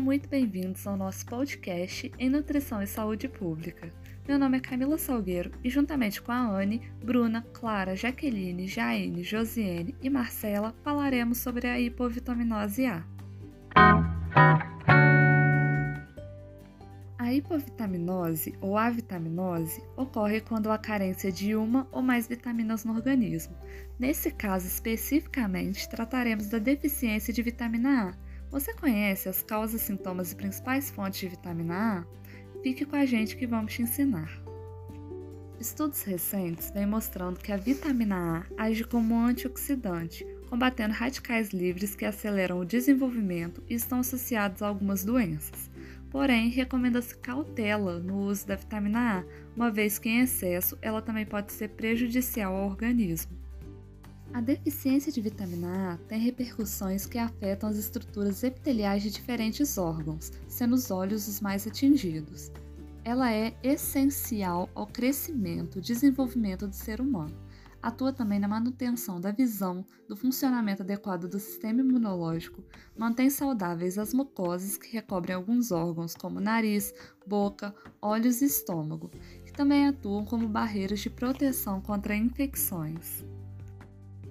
muito bem-vindos ao nosso podcast em Nutrição e Saúde Pública. Meu nome é Camila Salgueiro e, juntamente com a Anne, Bruna, Clara, Jaqueline, Jaine, Josiane e Marcela, falaremos sobre a hipovitaminose A. A hipovitaminose ou avitaminose ocorre quando há carência de uma ou mais vitaminas no organismo. Nesse caso especificamente, trataremos da deficiência de vitamina A. Você conhece as causas, sintomas e principais fontes de vitamina A? Fique com a gente que vamos te ensinar. Estudos recentes vêm mostrando que a vitamina A age como antioxidante, combatendo radicais livres que aceleram o desenvolvimento e estão associados a algumas doenças. Porém, recomenda-se cautela no uso da vitamina A, uma vez que em excesso ela também pode ser prejudicial ao organismo. A deficiência de vitamina A tem repercussões que afetam as estruturas epiteliais de diferentes órgãos, sendo os olhos os mais atingidos. Ela é essencial ao crescimento e desenvolvimento do ser humano. Atua também na manutenção da visão, do funcionamento adequado do sistema imunológico, mantém saudáveis as mucosas que recobrem alguns órgãos, como nariz, boca, olhos e estômago, que também atuam como barreiras de proteção contra infecções.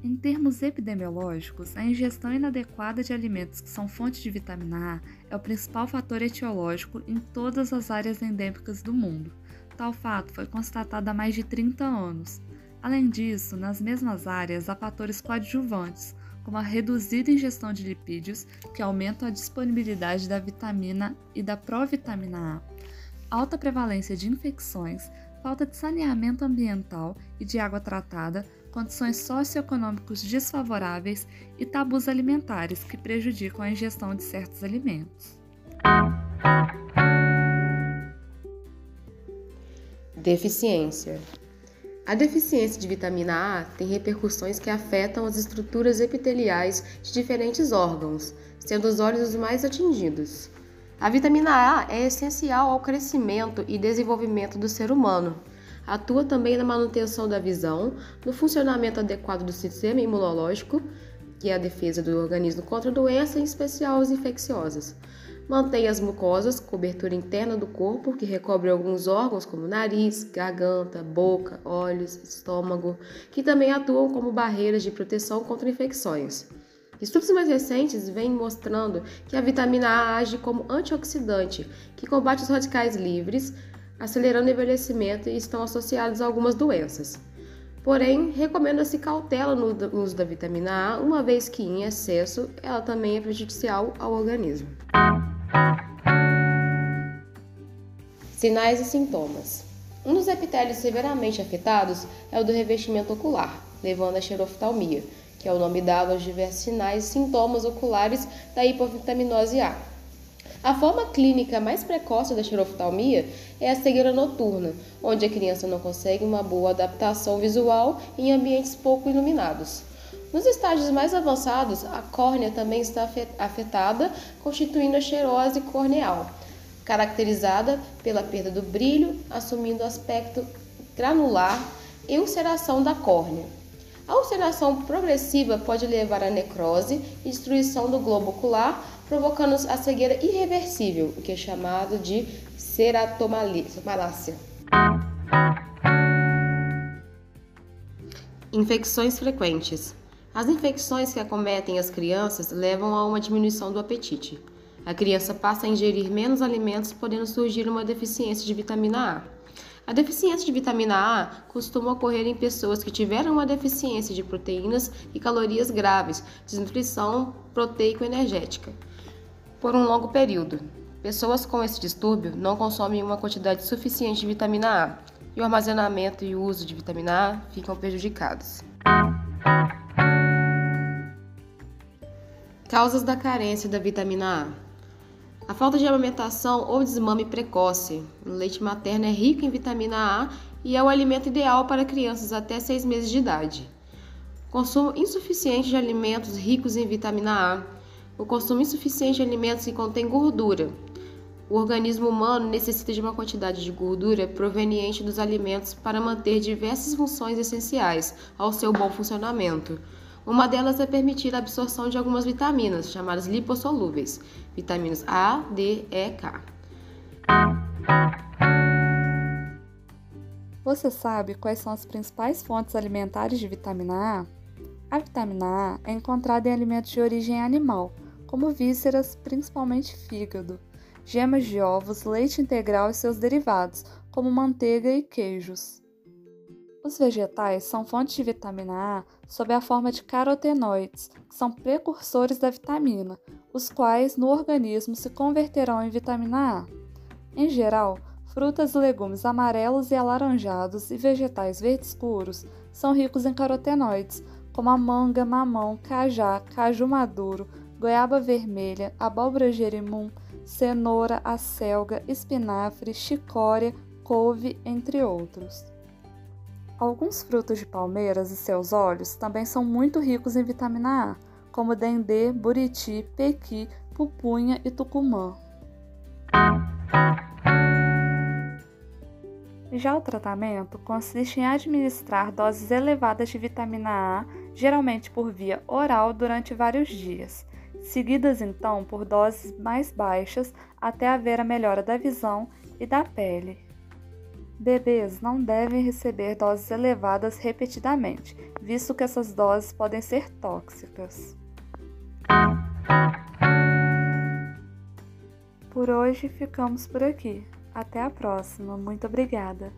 Em termos epidemiológicos, a ingestão inadequada de alimentos que são fonte de vitamina A é o principal fator etiológico em todas as áreas endêmicas do mundo. Tal fato foi constatado há mais de 30 anos. Além disso, nas mesmas áreas há fatores coadjuvantes, como a reduzida ingestão de lipídios, que aumentam a disponibilidade da vitamina e da provitamina A, alta prevalência de infecções, falta de saneamento ambiental e de água tratada, condições socioeconômicas desfavoráveis e tabus alimentares que prejudicam a ingestão de certos alimentos. Deficiência. A deficiência de vitamina A tem repercussões que afetam as estruturas epiteliais de diferentes órgãos, sendo os olhos os mais atingidos. A vitamina A é essencial ao crescimento e desenvolvimento do ser humano Atua também na manutenção da visão, no funcionamento adequado do sistema imunológico, que é a defesa do organismo contra doenças, em especial as infecciosas. Mantém as mucosas, cobertura interna do corpo, que recobre alguns órgãos como nariz, garganta, boca, olhos, estômago, que também atuam como barreiras de proteção contra infecções. Estudos mais recentes vêm mostrando que a vitamina A age como antioxidante, que combate os radicais livres, acelerando o envelhecimento e estão associados a algumas doenças. Porém, recomenda-se cautela no uso da vitamina A, uma vez que em excesso ela também é prejudicial ao organismo. Sinais e sintomas. Um dos epitélios severamente afetados é o do revestimento ocular, levando à xeroftalmia, que é o nome dado aos diversos sinais e sintomas oculares da hipovitaminose A. A forma clínica mais precoce da xeroftalmia é a cegueira noturna, onde a criança não consegue uma boa adaptação visual em ambientes pouco iluminados. Nos estágios mais avançados, a córnea também está afetada, constituindo a xerose corneal, caracterizada pela perda do brilho, assumindo aspecto granular e ulceração da córnea. A ulceração progressiva pode levar à necrose e destruição do globo ocular, provocando a cegueira irreversível, o que é chamado de ceratomalácia. Infecções frequentes. As infecções que acometem as crianças levam a uma diminuição do apetite. A criança passa a ingerir menos alimentos, podendo surgir uma deficiência de vitamina A. A deficiência de vitamina A costuma ocorrer em pessoas que tiveram uma deficiência de proteínas e calorias graves, desnutrição proteico-energética, por um longo período. Pessoas com esse distúrbio não consomem uma quantidade suficiente de vitamina A e o armazenamento e o uso de vitamina A ficam prejudicados. Causas da carência da vitamina A. A falta de amamentação ou desmame precoce. O leite materno é rico em vitamina A e é o alimento ideal para crianças até 6 meses de idade. Consumo insuficiente de alimentos ricos em vitamina A. O consumo insuficiente de alimentos que contêm gordura. O organismo humano necessita de uma quantidade de gordura proveniente dos alimentos para manter diversas funções essenciais ao seu bom funcionamento. Uma delas é permitir a absorção de algumas vitaminas, chamadas lipossolúveis, vitaminas A, D, E, K. Você sabe quais são as principais fontes alimentares de vitamina A? A vitamina A é encontrada em alimentos de origem animal, como vísceras, principalmente fígado, gemas de ovos, leite integral e seus derivados, como manteiga e queijos. Os vegetais são fontes de vitamina A sob a forma de carotenoides, que são precursores da vitamina, os quais no organismo se converterão em vitamina A. Em geral, frutas e legumes amarelos e alaranjados e vegetais verdes escuros são ricos em carotenoides, como a manga, mamão, cajá, caju maduro, goiaba vermelha, abóbora jerimum, cenoura, acelga, espinafre, chicória, couve, entre outros. Alguns frutos de palmeiras e seus óleos também são muito ricos em vitamina A, como dendê, buriti, pequi, pupunha e tucumã. Já o tratamento consiste em administrar doses elevadas de vitamina A, geralmente por via oral, durante vários dias, seguidas então por doses mais baixas até haver a melhora da visão e da pele. Bebês não devem receber doses elevadas repetidamente, visto que essas doses podem ser tóxicas. Por hoje ficamos por aqui. Até a próxima. Muito obrigada.